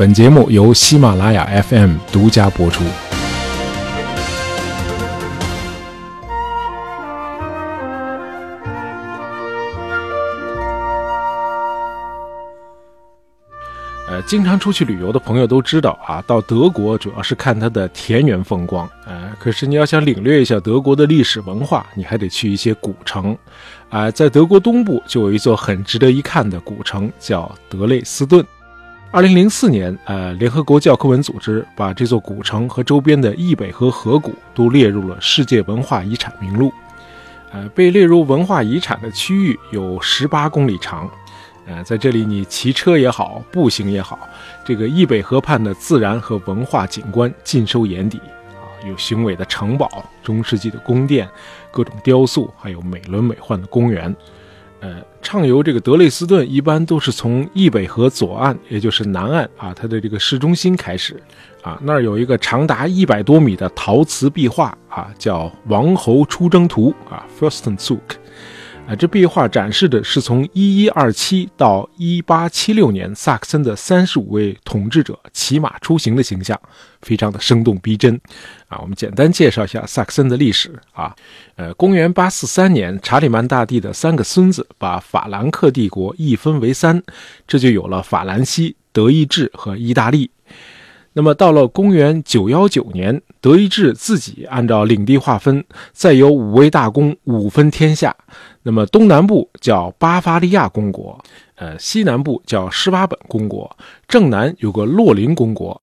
本节目由喜马拉雅 FM 独家播出。呃，经常出去旅游的朋友都知道啊，到德国主要是看它的田园风光。呃，可是你要想领略一下德国的历史文化，你还得去一些古城。啊，在德国东部就有一座很值得一看的古城，叫德累斯顿。二零零四年，呃，联合国教科文组织把这座古城和周边的易北河河谷都列入了世界文化遗产名录。呃，被列入文化遗产的区域有十八公里长。呃，在这里你骑车也好，步行也好，这个易北河畔的自然和文化景观尽收眼底啊，有雄伟的城堡、中世纪的宫殿、各种雕塑，还有美轮美奂的公园。呃，畅游这个德累斯顿一般都是从易北河左岸，也就是南岸啊，它的这个市中心开始啊，那儿有一个长达一百多米的陶瓷壁画啊，叫《王侯出征图》啊，Fürstenzug。啊，这壁画展示的是从一一二七到一八七六年萨克森的三十五位统治者骑马出行的形象，非常的生动逼真。啊，我们简单介绍一下萨克森的历史啊。呃，公元八四三年，查理曼大帝的三个孙子把法兰克帝国一分为三，这就有了法兰西、德意志和意大利。那么到了公元九幺九年，德意志自己按照领地划分，再由五位大公五分天下。那么东南部叫巴伐利亚公国，呃，西南部叫施瓦本公国，正南有个洛林公国。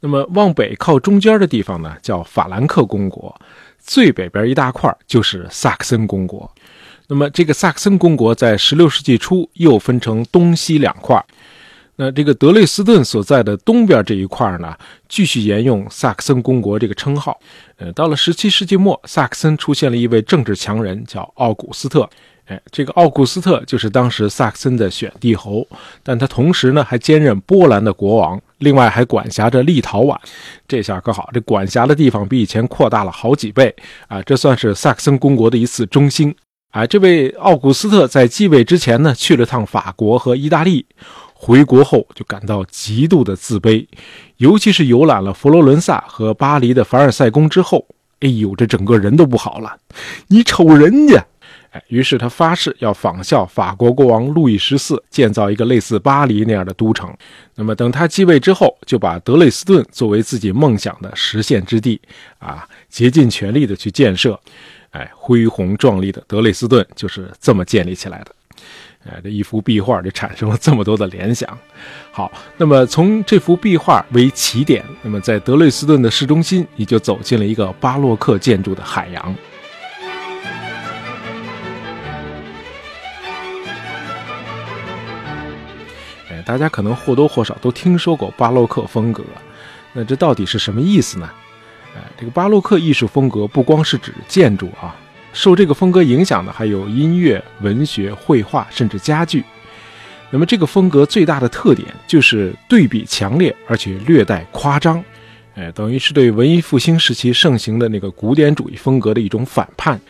那么往北靠中间的地方呢，叫法兰克公国，最北边一大块就是萨克森公国。那么这个萨克森公国在十六世纪初又分成东西两块。那这个德累斯顿所在的东边这一块呢，继续沿用萨克森公国这个称号。呃，到了十七世纪末，萨克森出现了一位政治强人，叫奥古斯特。哎，这个奥古斯特就是当时萨克森的选帝侯，但他同时呢还兼任波兰的国王，另外还管辖着立陶宛。这下可好，这管辖的地方比以前扩大了好几倍啊！这算是萨克森公国的一次中兴。啊，这位奥古斯特在继位之前呢，去了趟法国和意大利。回国后就感到极度的自卑，尤其是游览了佛罗伦萨和巴黎的凡尔赛宫之后，哎呦，这整个人都不好了。你瞅人家，哎，于是他发誓要仿效法国国王路易十四，建造一个类似巴黎那样的都城。那么等他继位之后，就把德累斯顿作为自己梦想的实现之地，啊，竭尽全力的去建设。哎，恢宏壮丽的德累斯顿就是这么建立起来的。哎，这一幅壁画就产生了这么多的联想。好，那么从这幅壁画为起点，那么在德累斯顿的市中心，你就走进了一个巴洛克建筑的海洋。哎，大家可能或多或少都听说过巴洛克风格，那这到底是什么意思呢？哎，这个巴洛克艺术风格不光是指建筑啊。受这个风格影响的还有音乐、文学、绘画，甚至家具。那么，这个风格最大的特点就是对比强烈，而且略带夸张。哎，等于是对文艺复兴时期盛行的那个古典主义风格的一种反叛。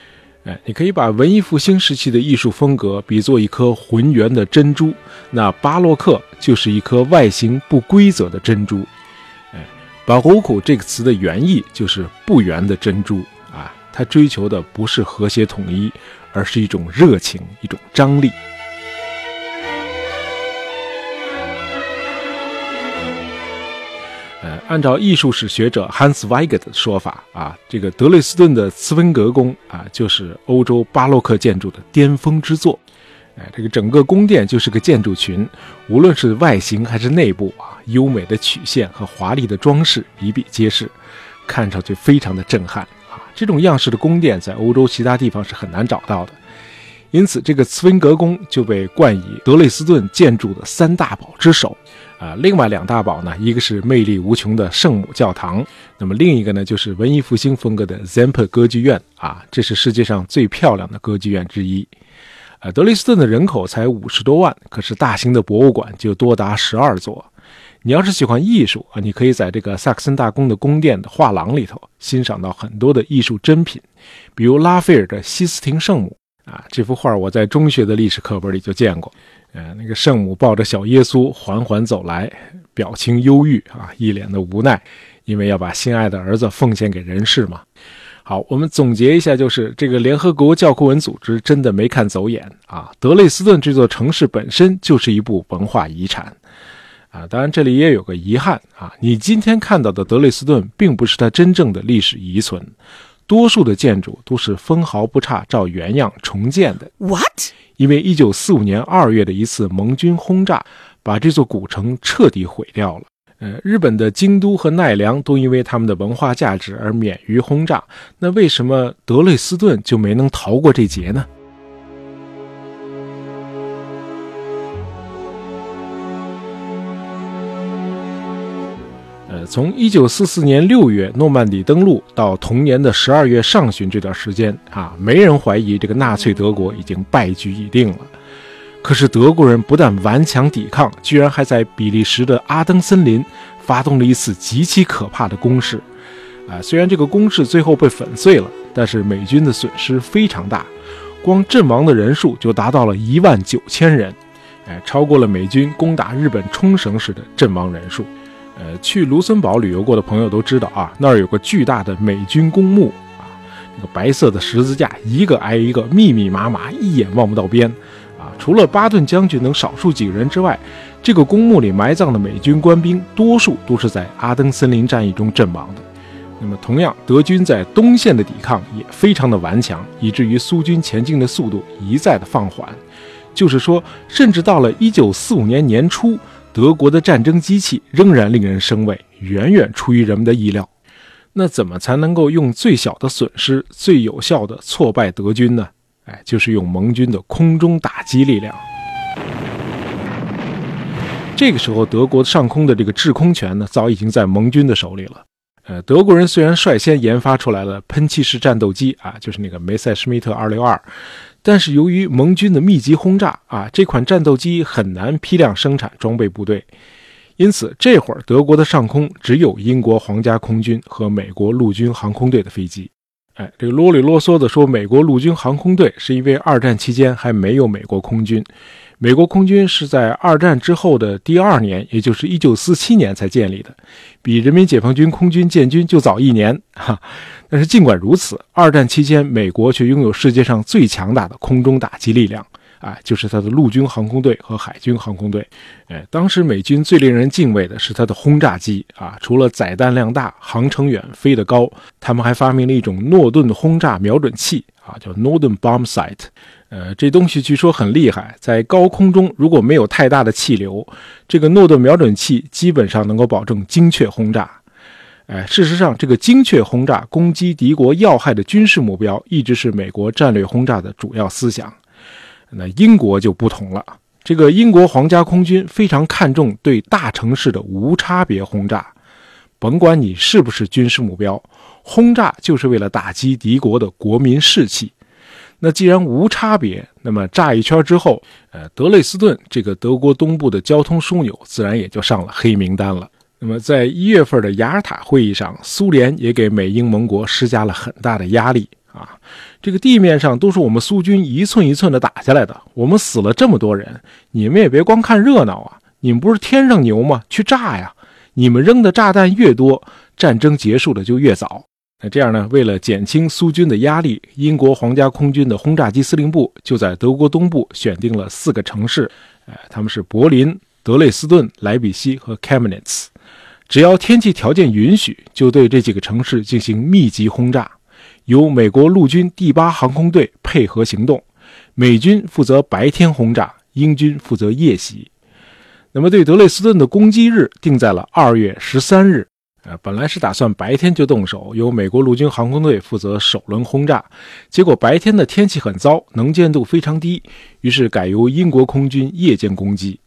哎，你可以把文艺复兴时期的艺术风格比作一颗浑圆的珍珠，那巴洛克就是一颗外形不规则的珍珠。哎，巴洛克这个词的原意就是不圆的珍珠。他追求的不是和谐统一，而是一种热情，一种张力。呃，按照艺术史学者 Hans w e i g e 的说法啊，这个德累斯顿的茨温格宫啊，就是欧洲巴洛克建筑的巅峰之作。哎，这个整个宫殿就是个建筑群，无论是外形还是内部啊，优美的曲线和华丽的装饰比比皆是，看上去非常的震撼。这种样式的宫殿在欧洲其他地方是很难找到的，因此这个茨温格宫就被冠以德累斯顿建筑的三大宝之首。啊，另外两大宝呢，一个是魅力无穷的圣母教堂，那么另一个呢就是文艺复兴风格的 Zemper 歌剧院。啊，这是世界上最漂亮的歌剧院之一。呃，德累斯顿的人口才五十多万，可是大型的博物馆就多达十二座。你要是喜欢艺术啊，你可以在这个萨克森大公的宫殿的画廊里头欣赏到很多的艺术珍品，比如拉斐尔的西斯廷圣母啊，这幅画我在中学的历史课本里就见过。呃，那个圣母抱着小耶稣缓缓走来，表情忧郁啊，一脸的无奈，因为要把心爱的儿子奉献给人世嘛。好，我们总结一下，就是这个联合国教科文组织真的没看走眼啊。德累斯顿这座城市本身就是一部文化遗产啊。当然，这里也有个遗憾啊，你今天看到的德累斯顿并不是它真正的历史遗存。多数的建筑都是分毫不差照原样重建的。What？因为一九四五年二月的一次盟军轰炸，把这座古城彻底毁掉了。呃，日本的京都和奈良都因为他们的文化价值而免于轰炸，那为什么德累斯顿就没能逃过这劫呢？从一九四四年六月诺曼底登陆到同年的十二月上旬这段时间啊，没人怀疑这个纳粹德国已经败局已定了。可是德国人不但顽强抵抗，居然还在比利时的阿登森林发动了一次极其可怕的攻势。啊，虽然这个攻势最后被粉碎了，但是美军的损失非常大，光阵亡的人数就达到了一万九千人，哎，超过了美军攻打日本冲绳时的阵亡人数。呃，去卢森堡旅游过的朋友都知道啊，那儿有个巨大的美军公墓啊，那个白色的十字架一个挨一个，密密麻麻，一眼望不到边啊。除了巴顿将军等少数几个人之外，这个公墓里埋葬的美军官兵，多数都是在阿登森林战役中阵亡的。那么，同样，德军在东线的抵抗也非常的顽强，以至于苏军前进的速度一再的放缓。就是说，甚至到了一九四五年年初。德国的战争机器仍然令人生畏，远远出于人们的意料。那怎么才能够用最小的损失、最有效的挫败德军呢？哎，就是用盟军的空中打击力量。这个时候，德国上空的这个制空权呢，早已经在盟军的手里了。呃，德国人虽然率先研发出来了喷气式战斗机啊，就是那个梅塞施密特二六二。但是由于盟军的密集轰炸啊，这款战斗机很难批量生产装备部队，因此这会儿德国的上空只有英国皇家空军和美国陆军航空队的飞机。哎，这个啰里啰嗦的说美国陆军航空队，是因为二战期间还没有美国空军。美国空军是在二战之后的第二年，也就是一九四七年才建立的，比人民解放军空军建军就早一年。哈，但是尽管如此，二战期间美国却拥有世界上最强大的空中打击力量，啊，就是它的陆军航空队和海军航空队。哎，当时美军最令人敬畏的是它的轰炸机啊，除了载弹量大、航程远、飞得高，他们还发明了一种诺顿轰炸瞄准器啊，叫 Norden Bomb Sight。呃，这东西据说很厉害，在高空中如果没有太大的气流，这个诺顿瞄准器基本上能够保证精确轰炸。哎，事实上，这个精确轰炸攻击敌国要害的军事目标，一直是美国战略轰炸的主要思想。那英国就不同了，这个英国皇家空军非常看重对大城市的无差别轰炸，甭管你是不是军事目标，轰炸就是为了打击敌国的国民士气。那既然无差别，那么炸一圈之后，呃，德累斯顿这个德国东部的交通枢纽自然也就上了黑名单了。那么在一月份的雅尔塔会议上，苏联也给美英盟国施加了很大的压力啊。这个地面上都是我们苏军一寸一寸的打下来的，我们死了这么多人，你们也别光看热闹啊！你们不是天上牛吗？去炸呀！你们扔的炸弹越多，战争结束的就越早。那这样呢？为了减轻苏军的压力，英国皇家空军的轰炸机司令部就在德国东部选定了四个城市，哎，他们是柏林、德累斯顿、莱比锡和 Kamenitz。只要天气条件允许，就对这几个城市进行密集轰炸，由美国陆军第八航空队配合行动，美军负责白天轰炸，英军负责夜袭。那么，对德累斯顿的攻击日定在了二月十三日。呃，本来是打算白天就动手，由美国陆军航空队负责首轮轰炸，结果白天的天气很糟，能见度非常低，于是改由英国空军夜间攻击。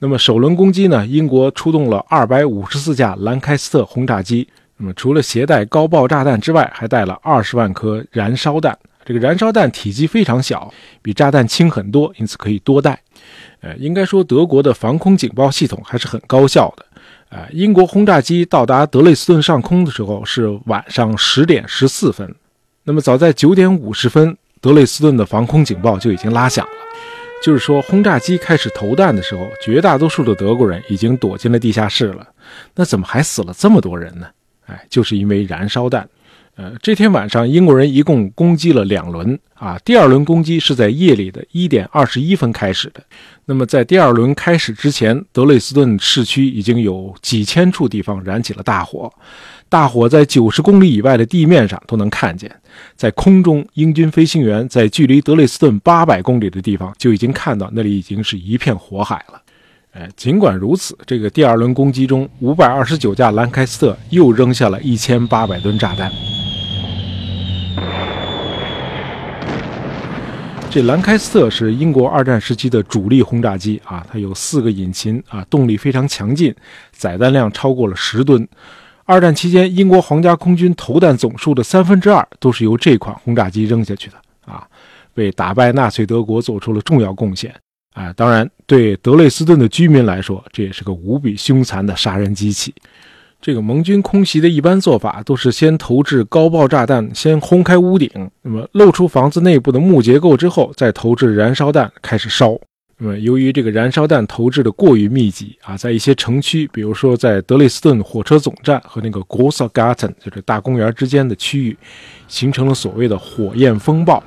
那么首轮攻击呢？英国出动了二百五十四架兰开斯特轰炸机，那么除了携带高爆炸弹之外，还带了二十万颗燃烧弹。这个燃烧弹体积非常小，比炸弹轻很多，因此可以多带。呃，应该说德国的防空警报系统还是很高效的。啊，英国轰炸机到达德累斯顿上空的时候是晚上十点十四分。那么早在九点五十分，德累斯顿的防空警报就已经拉响了。就是说，轰炸机开始投弹的时候，绝大多数的德国人已经躲进了地下室了。那怎么还死了这么多人呢？哎，就是因为燃烧弹。呃，这天晚上，英国人一共攻击了两轮啊。第二轮攻击是在夜里的一点二十一分开始的。那么，在第二轮开始之前，德累斯顿市区已经有几千处地方燃起了大火，大火在九十公里以外的地面上都能看见。在空中，英军飞行员在距离德累斯顿八百公里的地方就已经看到那里已经是一片火海了。哎，尽管如此，这个第二轮攻击中，五百二十九架兰开斯特又扔下了一千八百吨炸弹。这兰开斯特是英国二战时期的主力轰炸机啊，它有四个引擎啊，动力非常强劲，载弹量超过了十吨。二战期间，英国皇家空军投弹总数的三分之二都是由这款轰炸机扔下去的啊，为打败纳粹德国做出了重要贡献啊。当然，对德累斯顿的居民来说，这也是个无比凶残的杀人机器。这个盟军空袭的一般做法都是先投掷高爆炸弹，先轰开屋顶，那么露出房子内部的木结构之后，再投掷燃烧弹开始烧。那么由于这个燃烧弹投掷的过于密集啊，在一些城区，比如说在德累斯顿火车总站和那个 Großgarten 就是大公园之间的区域，形成了所谓的火焰风暴。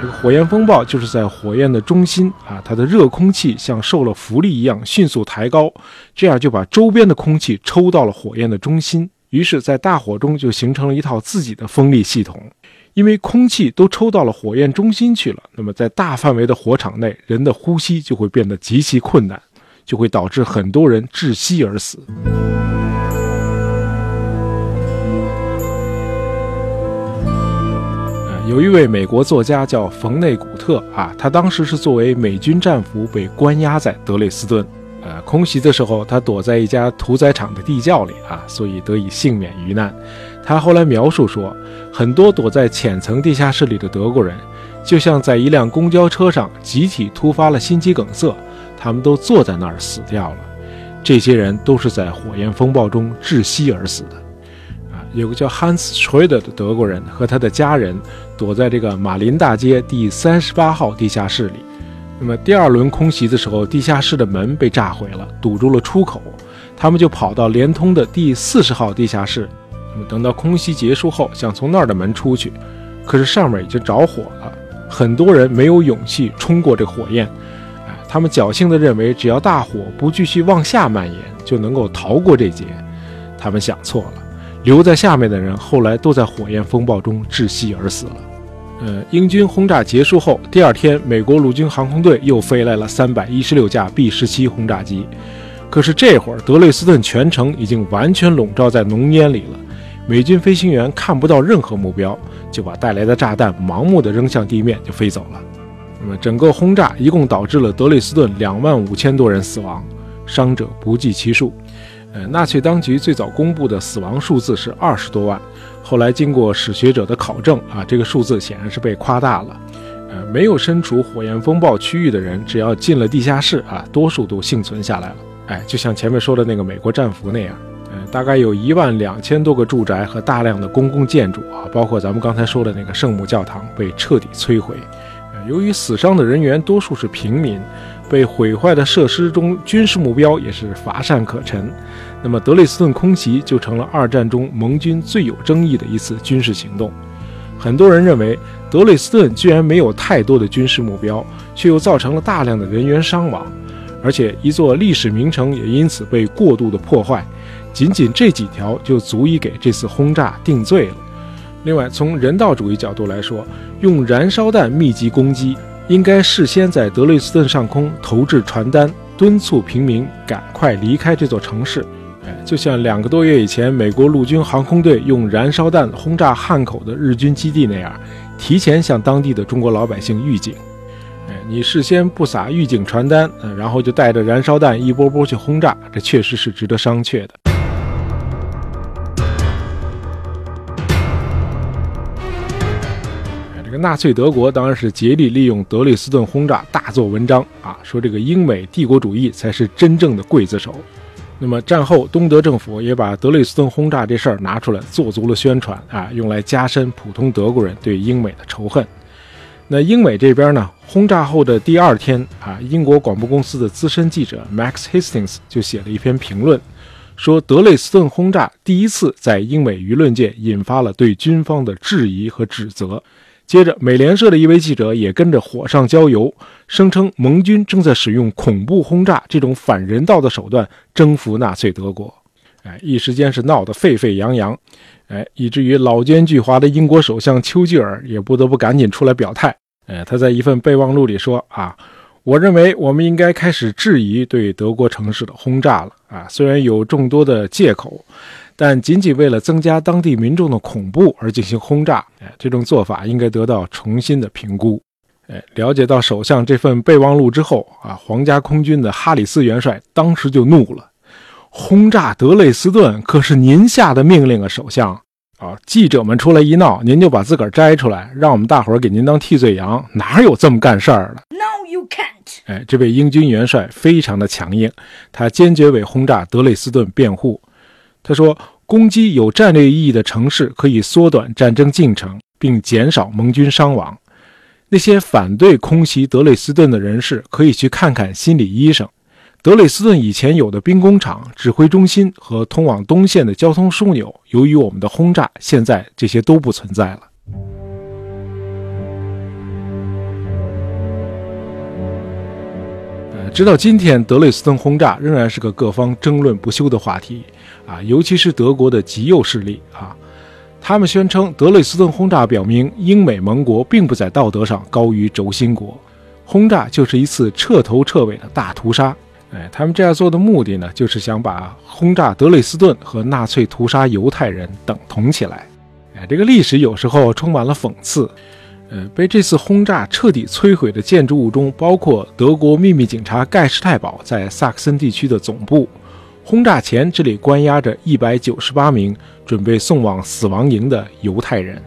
这个火焰风暴就是在火焰的中心啊，它的热空气像受了浮力一样迅速抬高，这样就把周边的空气抽到了火焰的中心，于是，在大火中就形成了一套自己的风力系统。因为空气都抽到了火焰中心去了，那么在大范围的火场内，人的呼吸就会变得极其困难，就会导致很多人窒息而死。有一位美国作家叫冯内古特啊，他当时是作为美军战俘被关押在德累斯顿。呃，空袭的时候，他躲在一家屠宰场的地窖里啊，所以得以幸免于难。他后来描述说，很多躲在浅层地下室里的德国人，就像在一辆公交车上集体突发了心肌梗塞，他们都坐在那儿死掉了。这些人都是在火焰风暴中窒息而死的。有个叫 Hans Schroeder 的德国人和他的家人躲在这个马林大街第三十八号地下室里。那么第二轮空袭的时候，地下室的门被炸毁了，堵住了出口。他们就跑到连通的第四十号地下室。那么等到空袭结束后，想从那儿的门出去，可是上面已经着火了。很多人没有勇气冲过这火焰。哎，他们侥幸地认为，只要大火不继续往下蔓延，就能够逃过这劫。他们想错了。留在下面的人后来都在火焰风暴中窒息而死了。呃，英军轰炸结束后，第二天，美国陆军航空队又飞来了三百一十六架 B 十七轰炸机。可是这会儿，德累斯顿全城已经完全笼罩在浓烟里了，美军飞行员看不到任何目标，就把带来的炸弹盲目的扔向地面就飞走了。那么，整个轰炸一共导致了德累斯顿两万五千多人死亡，伤者不计其数。纳粹当局最早公布的死亡数字是二十多万，后来经过史学者的考证啊，这个数字显然是被夸大了。呃，没有身处火焰风暴区域的人，只要进了地下室啊，多数都幸存下来了。哎，就像前面说的那个美国战俘那样，呃，大概有一万两千多个住宅和大量的公共建筑啊，包括咱们刚才说的那个圣母教堂被彻底摧毁。呃，由于死伤的人员多数是平民。被毁坏的设施中，军事目标也是乏善可陈。那么，德累斯顿空袭就成了二战中盟军最有争议的一次军事行动。很多人认为，德累斯顿居然没有太多的军事目标，却又造成了大量的人员伤亡，而且一座历史名城也因此被过度的破坏。仅仅这几条就足以给这次轰炸定罪了。另外，从人道主义角度来说，用燃烧弹密集攻击。应该事先在德累斯顿上空投掷传单，敦促平民赶快离开这座城市。哎，就像两个多月以前，美国陆军航空队用燃烧弹轰炸汉口的日军基地那样，提前向当地的中国老百姓预警。哎，你事先不撒预警传单，然后就带着燃烧弹一波波去轰炸，这确实是值得商榷的。这个纳粹德国当然是竭力利用德累斯顿轰炸大做文章啊，说这个英美帝国主义才是真正的刽子手。那么战后，东德政府也把德累斯顿轰炸这事儿拿出来做足了宣传啊，用来加深普通德国人对英美的仇恨。那英美这边呢，轰炸后的第二天啊，英国广播公司的资深记者 Max Hastings 就写了一篇评论，说德累斯顿轰炸第一次在英美舆论界引发了对军方的质疑和指责。接着，美联社的一位记者也跟着火上浇油，声称盟军正在使用恐怖轰炸这种反人道的手段征服纳粹德国。哎，一时间是闹得沸沸扬扬，哎，以至于老奸巨猾的英国首相丘吉尔也不得不赶紧出来表态。哎，他在一份备忘录里说：“啊，我认为我们应该开始质疑对德国城市的轰炸了。啊，虽然有众多的借口。”但仅仅为了增加当地民众的恐怖而进行轰炸，哎，这种做法应该得到重新的评估。哎，了解到首相这份备忘录之后啊，皇家空军的哈里斯元帅当时就怒了：“轰炸德累斯顿可是您下的命令啊，首相！啊，记者们出来一闹，您就把自个儿摘出来，让我们大伙儿给您当替罪羊，哪有这么干事儿的？”No, you can't。哎，这位英军元帅非常的强硬，他坚决为轰炸德累斯顿辩护。他说：“攻击有战略意义的城市可以缩短战争进程，并减少盟军伤亡。那些反对空袭德累斯顿的人士可以去看看心理医生。德累斯顿以前有的兵工厂、指挥中心和通往东线的交通枢纽，由于我们的轰炸，现在这些都不存在了。”直到今天，德累斯顿轰炸仍然是个各方争论不休的话题，啊，尤其是德国的极右势力啊，他们宣称德累斯顿轰炸表明英美盟国并不在道德上高于轴心国，轰炸就是一次彻头彻尾的大屠杀。哎，他们这样做的目的呢，就是想把轰炸德累斯顿和纳粹屠杀犹太人等同起来。哎，这个历史有时候充满了讽刺。呃，被这次轰炸彻底摧毁的建筑物中，包括德国秘密警察盖世太保在萨克森地区的总部。轰炸前，这里关押着一百九十八名准备送往死亡营的犹太人。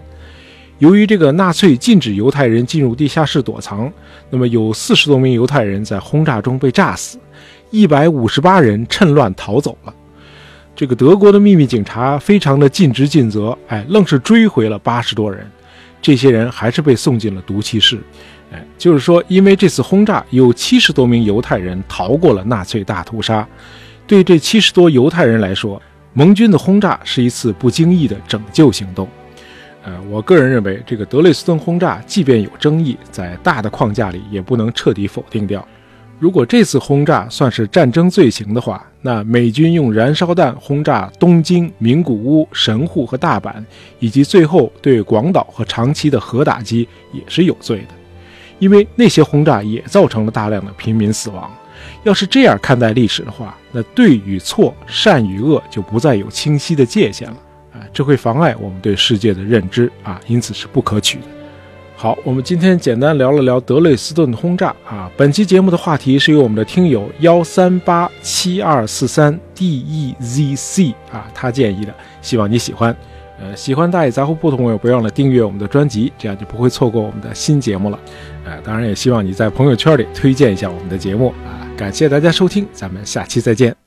由于这个纳粹禁止犹太人进入地下室躲藏，那么有四十多名犹太人在轰炸中被炸死，一百五十八人趁乱逃走了。这个德国的秘密警察非常的尽职尽责，哎，愣是追回了八十多人。这些人还是被送进了毒气室，哎，就是说，因为这次轰炸，有七十多名犹太人逃过了纳粹大屠杀。对这七十多犹太人来说，盟军的轰炸是一次不经意的拯救行动。呃，我个人认为，这个德累斯顿轰炸即便有争议，在大的框架里也不能彻底否定掉。如果这次轰炸算是战争罪行的话，那美军用燃烧弹轰炸东京、名古屋、神户和大阪，以及最后对广岛和长崎的核打击也是有罪的，因为那些轰炸也造成了大量的平民死亡。要是这样看待历史的话，那对与错、善与恶就不再有清晰的界限了啊！这会妨碍我们对世界的认知啊，因此是不可取的。好，我们今天简单聊了聊德累斯顿的轰炸啊。本期节目的话题是由我们的听友幺三八七二四三 D E Z C 啊，他建议的，希望你喜欢。呃，喜欢大野杂货铺的朋友，不要忘了订阅我们的专辑，这样就不会错过我们的新节目了。呃，当然也希望你在朋友圈里推荐一下我们的节目啊。感谢大家收听，咱们下期再见。